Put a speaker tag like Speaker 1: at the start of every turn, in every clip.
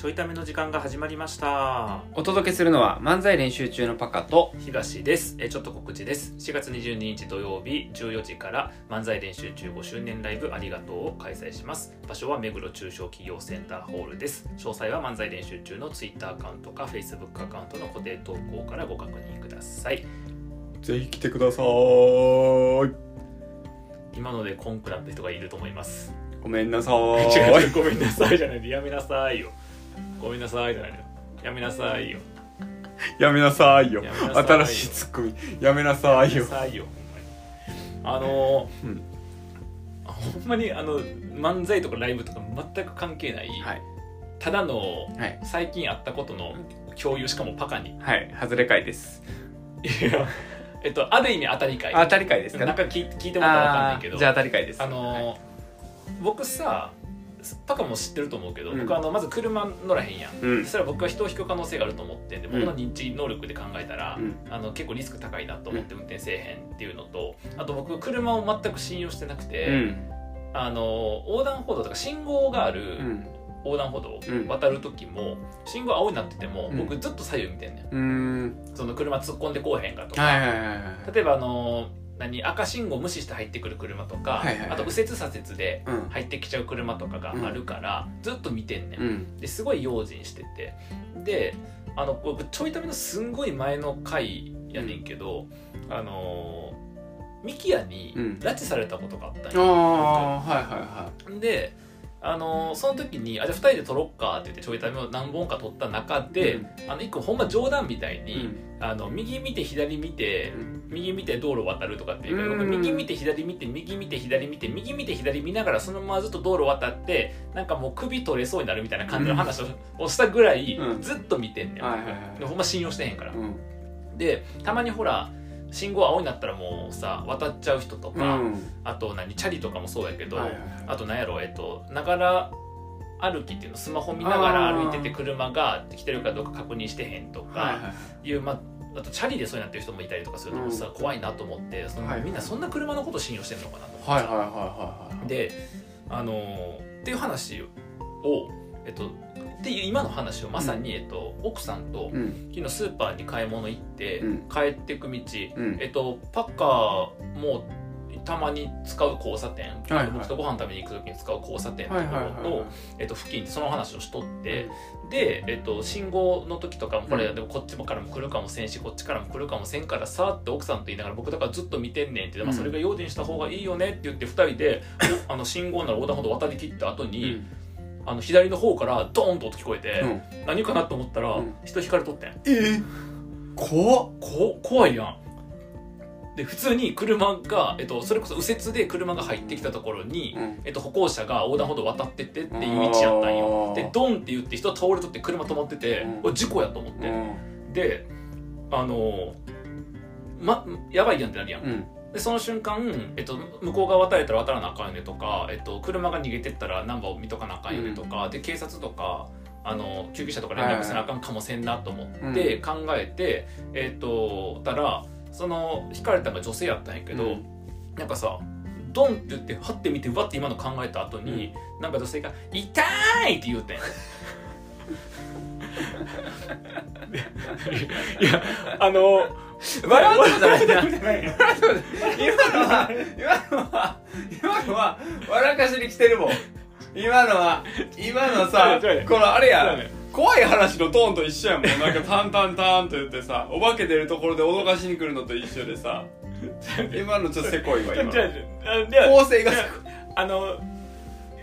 Speaker 1: ちょいための時間が始まりました。
Speaker 2: お届けするのは漫才練習中のパカと
Speaker 1: 東です。えちょっと告知です。4月22日土曜日14時から漫才練習中5周年ライブありがとうを開催します。場所は目黒中小企業センターホールです。詳細は漫才練習中の Twitter アカウントか Facebook アカウントの固定投稿からご確認ください。
Speaker 2: ぜひ来てください。
Speaker 1: 今のでコンクなった人がいると思います。
Speaker 2: ごめんなさい。
Speaker 1: ごめんなさいじゃない。でやめなさいよごめんなさい。じゃないのやめなさいよ。
Speaker 2: やめなさいよ。
Speaker 1: やめなさいよ。
Speaker 2: 新しいツッコミやめなさいよ。
Speaker 1: やめなさいよほんまに。あのー
Speaker 2: うん。
Speaker 1: ほんまにあの漫才とかライブとか全く関係ない、
Speaker 2: はい。
Speaker 1: ただの
Speaker 2: はい。
Speaker 1: 最近あったことの共有しかもパカに。
Speaker 2: はい。外れ会です。
Speaker 1: いやえっとある意味当たり会
Speaker 2: 当たり会ですか
Speaker 1: なんか聞い聞いてもらったら分かんないけど。
Speaker 2: あーじゃあ当たり会です。
Speaker 1: あのー
Speaker 2: はい。
Speaker 1: 僕さパカも知ってると思うけど、
Speaker 2: うん。
Speaker 1: 僕あのまず車乗らへんやん、
Speaker 2: うん。
Speaker 1: そしたら僕は人を引く可能性があると思ってんで僕の認知能力で考えたら、
Speaker 2: うん。
Speaker 1: あの結構リスク高いなと思って運転せえへんっていうのとあと僕車を全く信用してなくて、
Speaker 2: うん。
Speaker 1: あの横断歩道とか信号がある
Speaker 2: うん。
Speaker 1: 横断歩道渡る時も信号青になってても
Speaker 2: うん。
Speaker 1: 僕ずっと左右見てんねん。その車突っ込んでこうへんかとか、例えばあの何赤信号無視して入ってくる車とか、
Speaker 2: はいはいはい。
Speaker 1: あと右折左折で
Speaker 2: うん。
Speaker 1: 入ってきちゃう車とかがあるから、ずっと見てんねん、
Speaker 2: うん。
Speaker 1: ですごい用心してて。であの僕ちょいためのすんごい前の回やねんけど、あのミキヤに
Speaker 2: うん。
Speaker 1: 拉致されたことがあったん
Speaker 2: あ
Speaker 1: よ、
Speaker 2: あはいはいは
Speaker 1: であのその時に「あじゃあ2人で撮ろっか」って言ってちょいためを何本か撮った中で、
Speaker 2: うん。
Speaker 1: あの1個ほんま冗談みたい
Speaker 2: い
Speaker 1: に、あの右見て左見て
Speaker 2: うん。
Speaker 1: 右見て道路渡るとかっていうから、
Speaker 2: うん。
Speaker 1: 僕右見て左見て右見て左見て右見て左見ながらそのままずっと道路渡ってなんかもう首取れそうになるみたいな感じの話を,、をしたぐらい、
Speaker 2: うん。
Speaker 1: ずっと見てんねん、
Speaker 2: はいはいはい。
Speaker 1: でほんま信用してへんから、
Speaker 2: うん。
Speaker 1: でたまにほら信号青になったらもうさ渡っちゃう人とか、
Speaker 2: うん。
Speaker 1: あと何チャリとかもそうやけど、
Speaker 2: はいはいはい。
Speaker 1: あと何やろえっとながら歩きっていうのスマホ見ながら歩いてて車が来てるかどうか確認してへんとか、
Speaker 2: はいはいはい。
Speaker 1: まあ、あとチャリでそうになってる人もいたりとかするとさ、怖いなと思ってその、
Speaker 2: はい。
Speaker 1: みんなそんな車のこと信用してんのかなと思ってさ。
Speaker 2: はいはいはいはいはい。
Speaker 1: であのーっていう話をえっとっていう今の話をまさに、えっと、奥さんと
Speaker 2: うん。
Speaker 1: 昨日スーパーに買い物行って、
Speaker 2: うん。
Speaker 1: 帰ってく道、
Speaker 2: うん。
Speaker 1: えっと、パッカーもたまに使う交差点、
Speaker 2: はいはい。
Speaker 1: 僕とご飯食べに行く時に使う交差点のところと、えっと、付近でその話をしとって、で、えっと、信号の時とかもこれ、
Speaker 2: うん。
Speaker 1: でもこっちからも来るかもせんしこっちからも来るかもせんからさって奥さんと言いながら僕だからずっと見てんねんって、まあ、
Speaker 2: うん
Speaker 1: それが用心した方がいいよねって言って2人でおあの信号なら横断歩道渡り切った後に、
Speaker 2: うん
Speaker 1: あの左の方からドーンと音聞こえて、
Speaker 2: うん。
Speaker 1: 何かなと思ったら、
Speaker 2: うん。
Speaker 1: 人引かれとってん。
Speaker 2: えー。怖っ。
Speaker 1: こ怖いやん。で普通に車が、えっと、それこそ右折で車が入ってきたところに、
Speaker 2: うん。
Speaker 1: えっと、歩行者が横断歩道渡ってってっていう道やったんよ。
Speaker 2: あー。
Speaker 1: でドンって言って人倒れとって車止まってて、
Speaker 2: うん。
Speaker 1: 事故やと思って、
Speaker 2: うん。
Speaker 1: であのーまやばいやんってなるやん、
Speaker 2: うん
Speaker 1: でその瞬間、えっと、向こう側渡れたら渡らなあかんよねとか、えっと、車が逃げてったらナンバーを見とかなあかんよねとか、で警察とかあの救急車とか連絡せなあかんかもせんなと思って考えて、えっとたらその引かれたのが女性やったんやけど、
Speaker 2: うん。
Speaker 1: なんかさドンって言ってはって見てわって今の考えた後に、なんか女性が「痛い!」って言うてんいやあの
Speaker 2: 笑うとこじゃないな。今のは今のは今のは笑かしに来てるもん。今のは今のさ このあれや怖い話のトーンと一緒やもん。なんかタンタンタンと言ってさお化け出るところで脅かしに来るのと一緒でさ。今のちょっとせこいわ今。構成が
Speaker 1: あの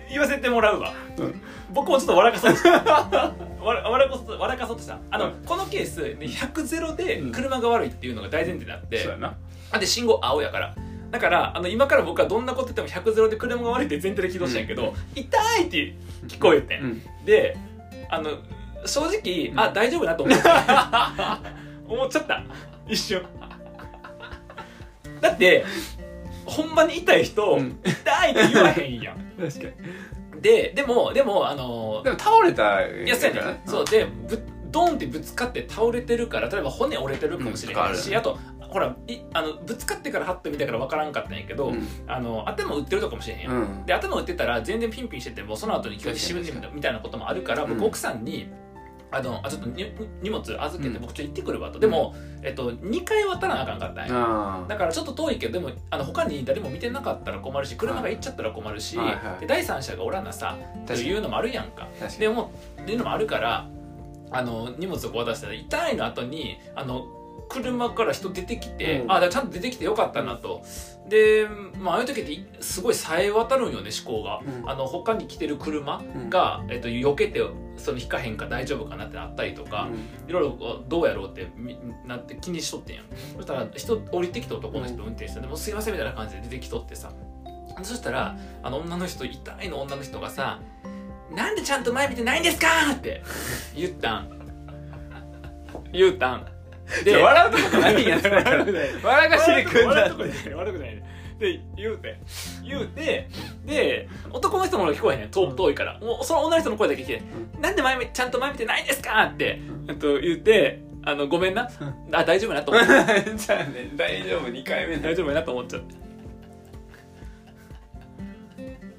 Speaker 1: 言わせてもらうわ、
Speaker 2: うん。
Speaker 1: 僕もちょっと笑かそうとした。笑笑かそう笑かそうとした。あの、
Speaker 2: うん。
Speaker 1: このケース100ゼロで
Speaker 2: うん。
Speaker 1: 車が悪いっていうのが大前提になって、
Speaker 2: そうやな。
Speaker 1: あで信号青やから。だからあの今から僕はどんなこと言っても100ゼロで車が悪いって前提で起動したんやけど、痛いって聞こえてん、
Speaker 2: うん。
Speaker 1: であの正直、
Speaker 2: うん。
Speaker 1: あ大丈夫なと思って。思っちゃった。一瞬。だってほんまに痛い人、
Speaker 2: うん。
Speaker 1: 痛いって言わへんやん
Speaker 2: 確かに。
Speaker 1: ででもでもあの
Speaker 2: でも倒れた
Speaker 1: いやそうやねん。そうでぶドンってぶつかって倒れてるから例えば骨折れてるかもしれないし、
Speaker 2: うん
Speaker 1: あとほらいあのぶつかってからハッと見たから分からんかったんやけど、
Speaker 2: うん。
Speaker 1: あの頭打ってるとかもしれへんやん、
Speaker 2: うん。
Speaker 1: で頭打ってたら全然ピンピンしててもその後に気がしぶみみたいなこともあるから
Speaker 2: うん
Speaker 1: 僕奥さんにあのあちょっとに荷物預けて
Speaker 2: うん。
Speaker 1: 僕ちょっと行ってくるわ。と、でも、えっと、2回渡らなあかんかったんや、
Speaker 2: あ
Speaker 1: だからちょっと遠いけどでもあの他に誰も見てなかったら困るし車が行っちゃったら困るし、
Speaker 2: はいはい
Speaker 1: で第三者がおらなさというのもあるやんか。でもっていうのもあるからあの荷物を渡したら痛いの後にあの車から人出てきて、
Speaker 2: うん。
Speaker 1: あちゃんと出てきてよかったなと。で、まあ、ああいう時ってすごいさえ渡るんよね思考が、
Speaker 2: うん。
Speaker 1: あの他に来てる車
Speaker 2: うん。
Speaker 1: が、えっと、避けてその引かへんか大丈夫かなってなったりとか、いろいろこうどうやろうってみなって気にしとってんやん。そしたら人降りてきた男の人運転してでもうすいませんみたいな感じで出てきとってさ。そしたらあの女の人痛いの女の人がさ「なんでちゃんと前見てないんですか!」って言ったん。言うたん
Speaker 2: じゃあ笑うとこないん。や
Speaker 1: 笑
Speaker 2: 笑かしに来ん
Speaker 1: 笑
Speaker 2: だ
Speaker 1: うとこない。悪くないね。で言うて。言うてで男の人も聞こえへん遠遠いから。もうその女の人の声だけ聞いて「なんで前見ちゃんと前見てないんですか!」って、えっと、言ってあのごめんな。あ大丈夫やなと思って。
Speaker 2: じゃあね大丈夫。2回目だ
Speaker 1: 大丈夫やなと思っちゃって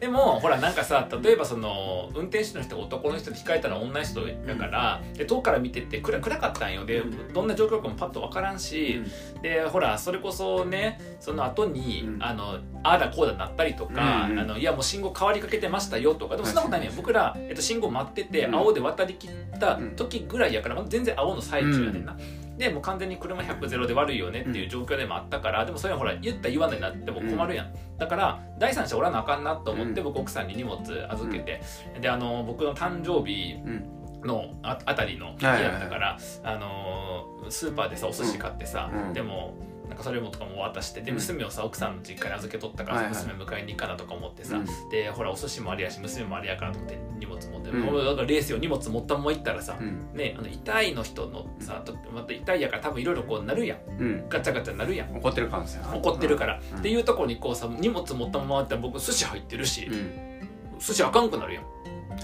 Speaker 1: でもほらなんかさ例えばその運転手の人が男の人で控えたら女の人だから、で遠くから見てて暗暗かったんよ。で、
Speaker 2: うん。
Speaker 1: どんな状況かもパッと分からんし、でほらそれこそねその後に、
Speaker 2: うん。
Speaker 1: あのああだこうだなったりとか、
Speaker 2: うんうん
Speaker 1: あのいやもう信号変わりかけてましたよとかでもそんなことないねん僕ら、えっと、信号待ってて、
Speaker 2: うん。
Speaker 1: 青で渡りきった時ぐらいやから、全然青の最中やねんな、でもう完全に車100ゼロで悪いよねっていう状況でもあったから、でもそれはほら言った言わないなっても困るやん、だから第三者おらなあかんなと思って、
Speaker 2: うん。
Speaker 1: 僕奥さんに荷物預けて、であの僕の誕生日
Speaker 2: うん。
Speaker 1: のああたりの日やったから、あのースーパーでさお寿司買ってさ、
Speaker 2: うん。
Speaker 1: でもなんかそれもとかも渡してで
Speaker 2: うん。
Speaker 1: 娘をさ奥さんの実家に預けとったから、
Speaker 2: はいはい。
Speaker 1: 娘迎えに行かなとか思ってさ、
Speaker 2: うん。
Speaker 1: でほらお寿司もあれやし娘もあれやからと思って荷物持って、
Speaker 2: うん。
Speaker 1: もうだからレースよ荷物持ったまま行ったらさ、
Speaker 2: うん。
Speaker 1: ねあの痛いの人のさとまた痛いやから多分いろいろこうなるやん。
Speaker 2: うん。
Speaker 1: ガチャガチャなるやん。
Speaker 2: 怒ってる感じやな。
Speaker 1: 怒ってるから、
Speaker 2: うん。
Speaker 1: っていうところにこうさ荷物持ったままあったら僕寿司入ってるし、
Speaker 2: うん。
Speaker 1: 寿司あかんくなるやん。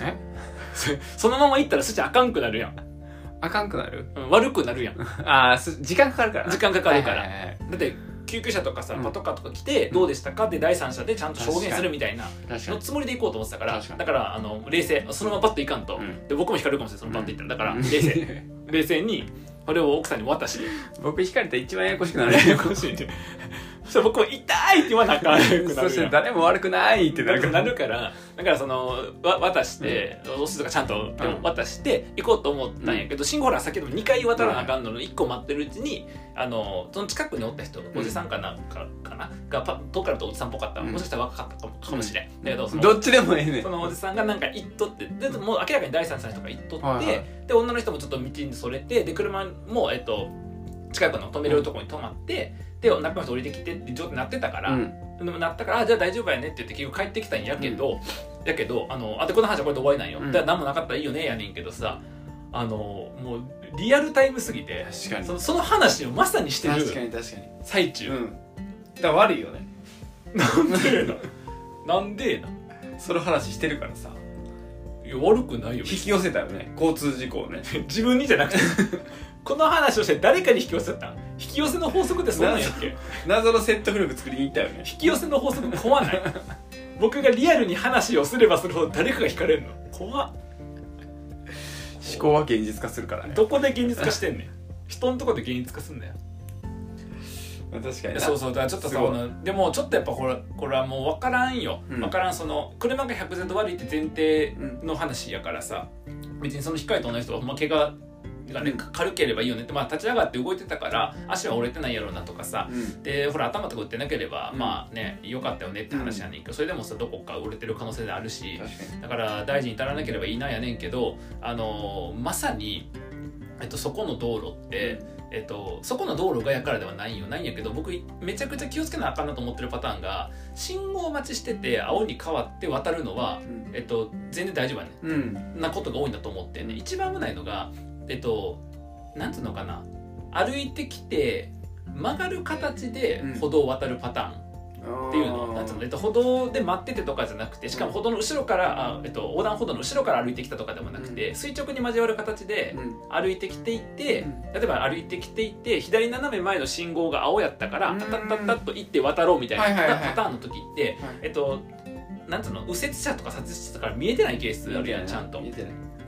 Speaker 2: え？
Speaker 1: そ のまま行ったら寿司あかんくなるやん、
Speaker 2: あかんくなる？
Speaker 1: うん悪くなるやん。
Speaker 2: ああ時間かかるから。な
Speaker 1: 時間かかるから。
Speaker 2: はいはいはい
Speaker 1: だって救急車とかさ、
Speaker 2: うん。
Speaker 1: パトカーとか来てどうでしたか？って第三者でちゃんと証言するみたいな
Speaker 2: 確かに。
Speaker 1: のつもりで行こうと思ってたから
Speaker 2: 確かに。
Speaker 1: だからあの冷静そのままパッといかんと、
Speaker 2: うん。
Speaker 1: で僕も引かれるかもしれない。そのパッといったら。だから
Speaker 2: うん。
Speaker 1: 冷静。冷静にこれを奥さんに渡して。
Speaker 2: 僕引かれたら一番ややこしくなる。
Speaker 1: ややこしいそ僕も痛いって言わなあかんくなる
Speaker 2: そして誰も悪くないってなる
Speaker 1: るから。だからそのわ渡して、お寿司とかちゃんとでも渡して行こうと思ったんやけど、信号ほら先ほど2回渡らなあかんのに1個待ってるうちにあのその近くにおった人おじさんかなかかな？がパ遠くからとおじさんっぽかった、
Speaker 2: うん。
Speaker 1: もしかしたら若かったかもかもしれん、だけどその
Speaker 2: どっちでもええね。ん
Speaker 1: そのおじさんがなんか行っとってでもう明らかに第三者の人が行っとって、
Speaker 2: はいはい。
Speaker 1: で女の人もちょっと道にそれてで車もえっと近くの止めれるところに止まって、で中の人降りてきてって状態になってたから、
Speaker 2: うん。
Speaker 1: でもなったからあじゃあ大丈夫やねって言って結局帰ってきたんやけど、やけどあのあでこの話はこれで終わりなんよ、
Speaker 2: うん
Speaker 1: だから何もなかったらいいよねやねんけどさあのもうリアルタイムすぎてそのその話をまさにしてる
Speaker 2: 確かに確かに
Speaker 1: 最中、
Speaker 2: うん。だから悪いよね。
Speaker 1: なんでななんでな
Speaker 2: その話してるからさ。
Speaker 1: いや悪くないよ。
Speaker 2: 引き寄せたよね。交通事故をね。
Speaker 1: 自分にじゃなくて。この話をして誰かに引き寄せたん引き寄せの法則ってそんなんやっけ？
Speaker 2: 謎の説得力作りに行ったよね。
Speaker 1: 引き寄せの法則怖ない。僕がリアルに話をすればするほど誰かが惹かれるの？怖っ。
Speaker 2: 思考は現実化するからね。
Speaker 1: どこで現実化してんねん？人のとこで現実化すんだよ。
Speaker 2: まあ確かにな。
Speaker 1: そうそうだからちょっとさでもちょっとやっぱこれこれはもう分からんよ、
Speaker 2: うん。
Speaker 1: 分からんその車が100ゼ悪いって前提の話やからさ。別にその控えた女の人はほんま怪我がね、
Speaker 2: うん。
Speaker 1: 軽ければいいよね。って、まあ、立ち上がって動いてたから足は折れてないやろうなとかさ。
Speaker 2: うん。
Speaker 1: でほら頭とか打ってなければ、
Speaker 2: うん
Speaker 1: まあねよかったよねって話やねんけど、それでもさどこか折れてる可能性であるしだから大事に至らなければいいなやねんけどあのーまさに、えっと、そこの道路って、えっと、そこの道路がやからではないんよ。ないんやけど僕めちゃくちゃ気をつけなあかんなと思ってるパターンが信号待ちしてて青に変わって渡るのは、えっと、全然大丈夫やね
Speaker 2: うん。
Speaker 1: んなことが多いんだと思ってね一番危ないのがえっとなんつうのかな。歩いてきて曲がる形で歩道を渡るパターン、っていうの。なんつうの、えっと、歩道で待っててとかじゃなくてしかも歩道の後ろからあ、えっと、横断歩道の後ろから歩いてきたとかでもなくて、垂直に交わる形で
Speaker 2: うん。
Speaker 1: 歩いてきていて、
Speaker 2: うん。
Speaker 1: 例えば歩いてきていて左斜め前の信号が青やったから
Speaker 2: うん。
Speaker 1: タタッタッタッと行って渡ろうみたいな、
Speaker 2: はいはいはい。
Speaker 1: パターンの時って、
Speaker 2: はい。
Speaker 1: えっとなんつうの右折車とか左折車とか見えてないケースあるやんちゃんと。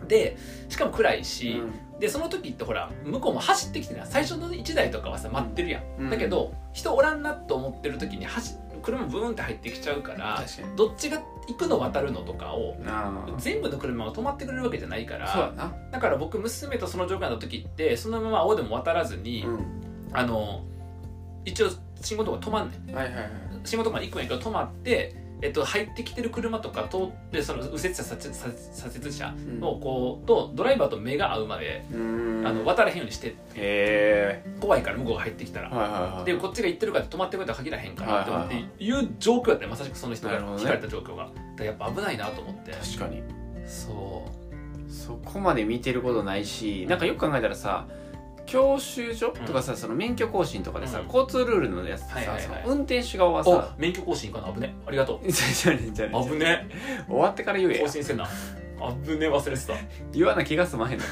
Speaker 1: でしかも暗いし、
Speaker 2: う
Speaker 1: でその時ってほら向こうも走ってきてない。最初の1台とかはさ待ってるやん、
Speaker 2: ん。
Speaker 1: だけど人おらんなと思ってる時に走車ブーンって入ってきちゃうからどっちが行くの渡るのとかを全部の車が止まってくれるわけじゃないから
Speaker 2: な。
Speaker 1: だから僕娘とその状況になった時ってそのまま青でも渡らずに、
Speaker 2: うん。
Speaker 1: あの一応信号とか止まんねん。
Speaker 2: はいはいはい。
Speaker 1: 信号とか行くんやけど止まって、えっと、入ってきてる車とか通ってその右折車左折左左折車
Speaker 2: うん
Speaker 1: のこうとドライバーと目が合うまで、
Speaker 2: うん。
Speaker 1: あの渡らへんようにして怖いから向こうが入ってきたら。
Speaker 2: はいはいはい
Speaker 1: でこっちが行ってるから止まってくれとは限らへんからって
Speaker 2: い
Speaker 1: う状況やったよ。まさしくその人が聞かれた状況が。だからやっぱ危ないなと思って。
Speaker 2: 確かに。
Speaker 1: そう。
Speaker 2: そこまで見てることないしなんかよく考えたらさ教習所？とかさ、その免許更新とかでさ、
Speaker 1: うん。
Speaker 2: 交通ルールのやつさ、
Speaker 1: はいはいはい。
Speaker 2: その運転手側は
Speaker 1: お
Speaker 2: さ
Speaker 1: 免許更新かな？危ね。ありがとう。
Speaker 2: じゃあじゃあじゃあじゃあ
Speaker 1: 危ね。
Speaker 2: 終わってから言えや。
Speaker 1: 更新せな。危ね忘れてた。
Speaker 2: 言わな気が済まへんのか。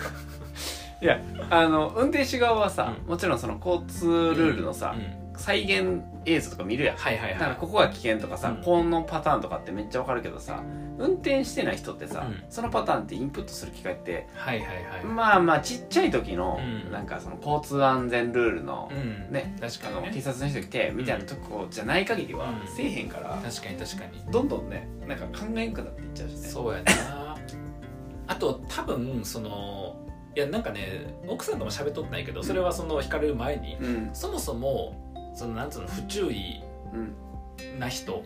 Speaker 2: いやあの運転手側はさ、
Speaker 1: うん。
Speaker 2: もちろんその交通ルールのさ
Speaker 1: う、ん
Speaker 2: 再現映像とか見るやん。
Speaker 1: はいはいはい。
Speaker 2: だからここが危険とかさ、
Speaker 1: うん。
Speaker 2: このパターンとかってめっちゃわかるけどさ運転してない人ってさ、
Speaker 1: うん。
Speaker 2: そのパターンってインプットする機会って
Speaker 1: はいはいはい。
Speaker 2: まあまあちっちゃい時の、
Speaker 1: うん。
Speaker 2: なんかその交通安全ルールの、
Speaker 1: うん。
Speaker 2: ね
Speaker 1: 確かにね。
Speaker 2: 警察の人来てみたいなとこじゃない限りは
Speaker 1: うん。
Speaker 2: せえへんから、
Speaker 1: 確かに確かに。
Speaker 2: どんどんねなんか考えんくなっていっちゃうしね。
Speaker 1: そうやな。あと多分そのいやなんかね奥さんとも喋っとってないけどそれはその引かれる前に
Speaker 2: うん。
Speaker 1: そもそもそのなんつうの不注意
Speaker 2: うん。
Speaker 1: な人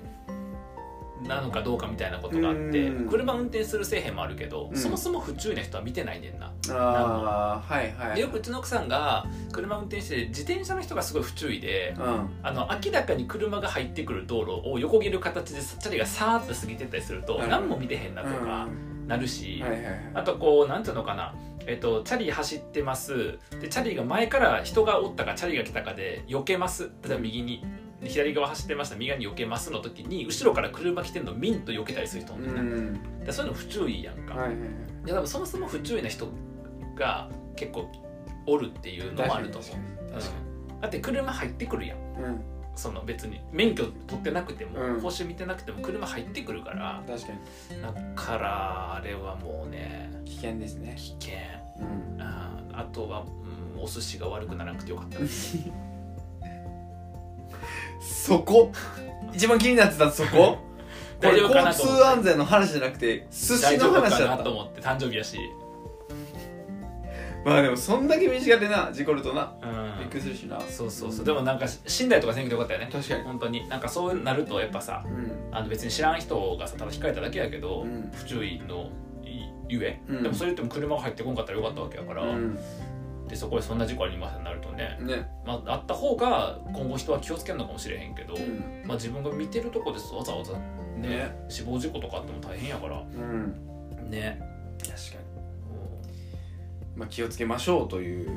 Speaker 1: なのかどうかみたいなことがあって
Speaker 2: うん。
Speaker 1: 車運転するせえへんもあるけど、
Speaker 2: うん。
Speaker 1: そもそも不注意な人は見てないねんな、
Speaker 2: はいはい。
Speaker 1: でよくうちの奥さんが車運転してて自転車の人がすごい不注意で
Speaker 2: うん。
Speaker 1: あの明らかに車が入ってくる道路を横切る形でチャリがさーっと過ぎてったりすると、
Speaker 2: うん。
Speaker 1: 何も見てへんなとかなるし、
Speaker 2: はいはいはい。
Speaker 1: あとこうなんていうのかなえっと、チャリ走ってます。でチャリが前から人がおったかチャリが来たかで避けます。例えば右にで左側走ってました右側に避けますの時に後ろから車来てるのミンと避けたりする人もいるね、
Speaker 2: ん。
Speaker 1: でそういうの不注意やんか、
Speaker 2: はいはいはい。
Speaker 1: で多分そもそも不注意な人が結構おるっていうのもあると思う。うん。だって車入ってくるやん。
Speaker 2: にうん
Speaker 1: その別に免許取ってなくても、
Speaker 2: うん。
Speaker 1: 講習見てなくても車入ってくるから
Speaker 2: 確かに。
Speaker 1: だからあれはもうね
Speaker 2: 危険ですね。
Speaker 1: 危険。
Speaker 2: うん。
Speaker 1: あーあとは、うん、お寿司が悪くならなくてよかった。で す
Speaker 2: そこ？一番気になってたそこ？こ
Speaker 1: 大
Speaker 2: れ交通安全の話じゃなくて寿司の話だった。
Speaker 1: なと思って誕生日やし、
Speaker 2: まあでもそんだけ身近でな事故るとな
Speaker 1: うん、
Speaker 2: びっくりするしな。
Speaker 1: そうそうそう。でもなんか死んだりとかせんけどよかったよね。
Speaker 2: 確かに。
Speaker 1: 本当になんかそうなるとやっぱさ
Speaker 2: うん。
Speaker 1: あの別に知らん人がさただ引かれただけやけど、
Speaker 2: うん。
Speaker 1: 不注意のゆえ、
Speaker 2: うん。
Speaker 1: でもそれ言っても車が入ってこんかったらよかったわけやから、
Speaker 2: うん。
Speaker 1: でそこでそんな事故ありませんなるとね、
Speaker 2: ね。
Speaker 1: まあ、あった方が今後人は気をつけるのかもしれへんけど、
Speaker 2: うん。
Speaker 1: まあ、自分が見てるとこです。わざわざね
Speaker 2: ね。
Speaker 1: 死亡事故とかあっても大変やから。
Speaker 2: うん。
Speaker 1: ね。
Speaker 2: 確かにまあ気をつけましょうという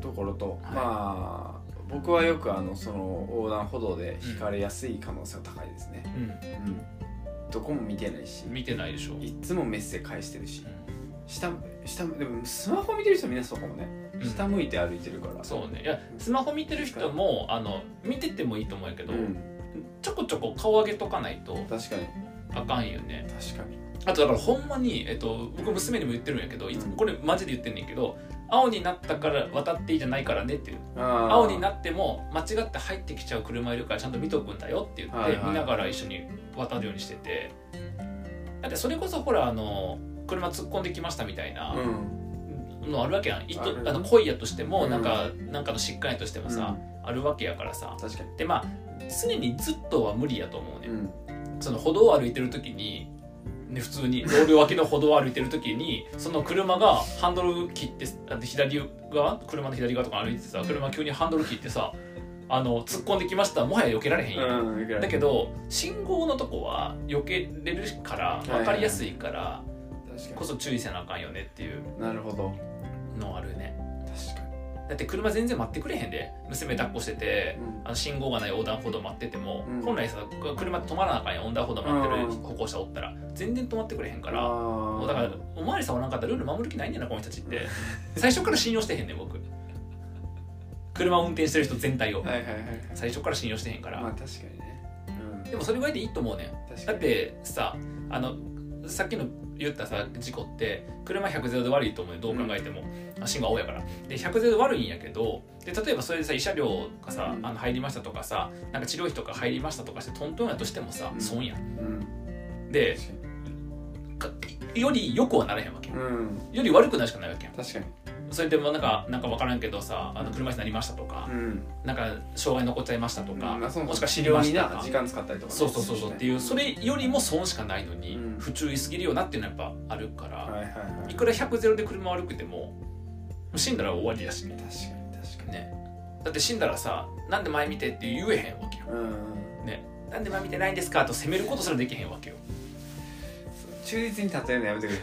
Speaker 2: ところと、
Speaker 1: はい。
Speaker 2: まあ僕はよくあのその横断歩道で引かれやすい可能性は高いですね。
Speaker 1: うん、
Speaker 2: うん。どこも見てないし
Speaker 1: 見てないでしょ、
Speaker 2: いっつもメッセ返してるし。
Speaker 1: う
Speaker 2: 下下でもスマホ見てる人みんなそうかもね
Speaker 1: ん。
Speaker 2: 下向いて歩いてるから。
Speaker 1: そうね。いやスマホ見てる人もあの見ててもいいと思うけど、
Speaker 2: うん。
Speaker 1: ちょこちょこ顔上げとかないと
Speaker 2: 確かに。
Speaker 1: あかんよね。
Speaker 2: 確かに
Speaker 1: あとだからほんまに、えっと、僕娘にも言ってるんやけどいつもこれマジで言ってんねんけど青になったから渡っていいじゃないからねっていう。青になっても間違って入ってきちゃう車いるからちゃんと見とくんだよって言って、
Speaker 2: はいはい。
Speaker 1: 見ながら一緒に渡るようにしてて。だってそれこそほらあの車突っ込んできましたみたいな
Speaker 2: うん。
Speaker 1: のあるわけやん、いと
Speaker 2: あ
Speaker 1: の恋やとしても、
Speaker 2: うん。
Speaker 1: なんかなんかの疾患やとしてもさ、あるわけやからさ。
Speaker 2: 確かに。
Speaker 1: でまあ常にずっとは無理やと思うね、
Speaker 2: うん。
Speaker 1: その歩道を歩いてる時に、ね、普通に道路脇の歩道を歩いてる時にその車がハンドル切って左側車の左側とか歩いててさ車急にハンドル切ってさあの突っ込んできましたもはや避けられへんよ、
Speaker 2: うん
Speaker 1: だけど信号のとこは避けれるから分かりやすいからこそ注意せなあかんよねっていう
Speaker 2: になるほど。
Speaker 1: のあるねだって車全然待ってくれへんで。娘抱っこしてて
Speaker 2: うん。
Speaker 1: あの信号がない横断歩道待ってても、
Speaker 2: うん。
Speaker 1: 本来さ車止まらなあかんやん。横断歩道待ってる
Speaker 2: うん。
Speaker 1: 歩行者おったら全然止まってくれへんから。
Speaker 2: あ
Speaker 1: もうだからおまわりさんおらんかったらルール守る気ないねんなこの人たちって。最初から信用してへんねん僕。車を運転してる人全体を。
Speaker 2: はいはいはい
Speaker 1: 最初から信用してへんから、
Speaker 2: まあ確かにね。うん。
Speaker 1: でもそれぐらいでいいと思うねん。だってさあのさっきの言ったさ事故って車100ゼロで悪いと思うよ。どう考えても、あ信号青やから。で100ゼロで悪いんやけどで例えばそれでさ慰謝料がさ、
Speaker 2: うん。
Speaker 1: あの入りましたとかさなんか治療費とか入りましたとかしてトントンやとしてもさ、
Speaker 2: うん。
Speaker 1: 損やん。
Speaker 2: うん。
Speaker 1: でより良くはならへんわけ。
Speaker 2: うん。
Speaker 1: より悪くなるしかないわけやん。
Speaker 2: 確かに
Speaker 1: それでもなんかなんか分からんけどさあの車椅子になりましたとか、
Speaker 2: うん。
Speaker 1: なんか障害残っちゃいましたとか、
Speaker 2: うん。
Speaker 1: もしくは
Speaker 2: 治
Speaker 1: 治療にな
Speaker 2: 療にな時間使ったりとかね。
Speaker 1: そうそうそうそうっていうそれよりも損しかないのに、
Speaker 2: うん。
Speaker 1: 不注意すぎるよなっていうのはやっぱあるから、
Speaker 2: はいはいはい。
Speaker 1: いくら100ゼロで車悪くても死んだら終わりだし。ね
Speaker 2: 確かに確かに。
Speaker 1: ね。だって死んだらさなんで前見てって言えへんわけよ。
Speaker 2: うん
Speaker 1: ね。なんで前見てないんですかと責めることすらできへんわけよ。
Speaker 2: 忠実に例えるのやめてくれ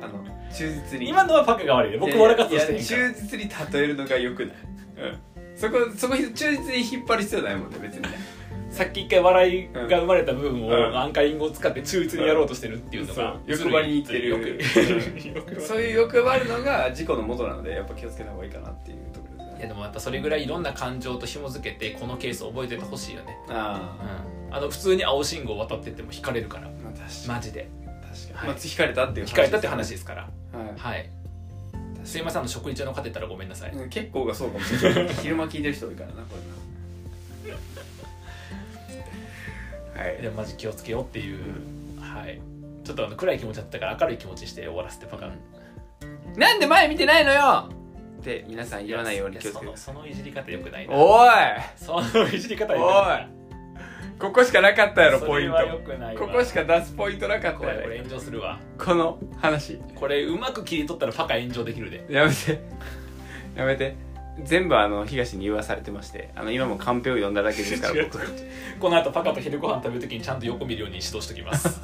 Speaker 2: あの忠実に。
Speaker 1: 今のはパカが悪いね。僕笑かすとして
Speaker 2: いや忠実に例えるのがよくない。うん。そこそこ忠実に引っ張る必要ないもんね別にね。
Speaker 1: さっき一回笑いが生まれた部分を、
Speaker 2: うん。
Speaker 1: アンカリングを使って忠実にやろうとしてるっていうのが、
Speaker 2: そう。欲張りにいってる そういう欲張るのが事故の元なのでやっぱ気をつけた方がいいかなっていうところですね。
Speaker 1: いやでもやっぱそれぐらいいろんな感情と紐づけてこのケースを覚えててほしいよね、
Speaker 2: あ
Speaker 1: うん、あの普通に青信号渡ってっても引かれるから。
Speaker 2: あまあ
Speaker 1: マジで。
Speaker 2: 確かに、
Speaker 1: はい。
Speaker 2: まあ、引かれたっていう
Speaker 1: 引かれたって話
Speaker 2: で
Speaker 1: ですから。
Speaker 2: す、はい。
Speaker 1: はい。すいませんあの食事中の方ったらごめんなさい、
Speaker 2: うん結構がそうかもしれない。昼間聞いてる人多いからなこれな。はい。
Speaker 1: いやマジ気をつけようっていう、はい。ちょっとあの暗い気持ちだったから明るい気持ちして終わらせてパカン、
Speaker 2: なんで前見てないのよ！って皆さん言わないように気をつけて。
Speaker 1: そのそのいじり方よくない
Speaker 2: い
Speaker 1: な。
Speaker 2: おい！
Speaker 1: そのいじり方よく
Speaker 2: お
Speaker 1: ない。
Speaker 2: いここしかなかったやろ
Speaker 1: そ
Speaker 2: ポイント。ここしか出すポイントなかったやろ。
Speaker 1: これ炎上するわ。
Speaker 2: この話。
Speaker 1: これうまく切り取ったらパカ炎上できるで。
Speaker 2: やめて。やめて。全部あの東に言わされてまして。あの今もカンペを読んだだけですから 僕
Speaker 1: この後パカと昼ご飯食べるときにちゃんと横見るように指導しときます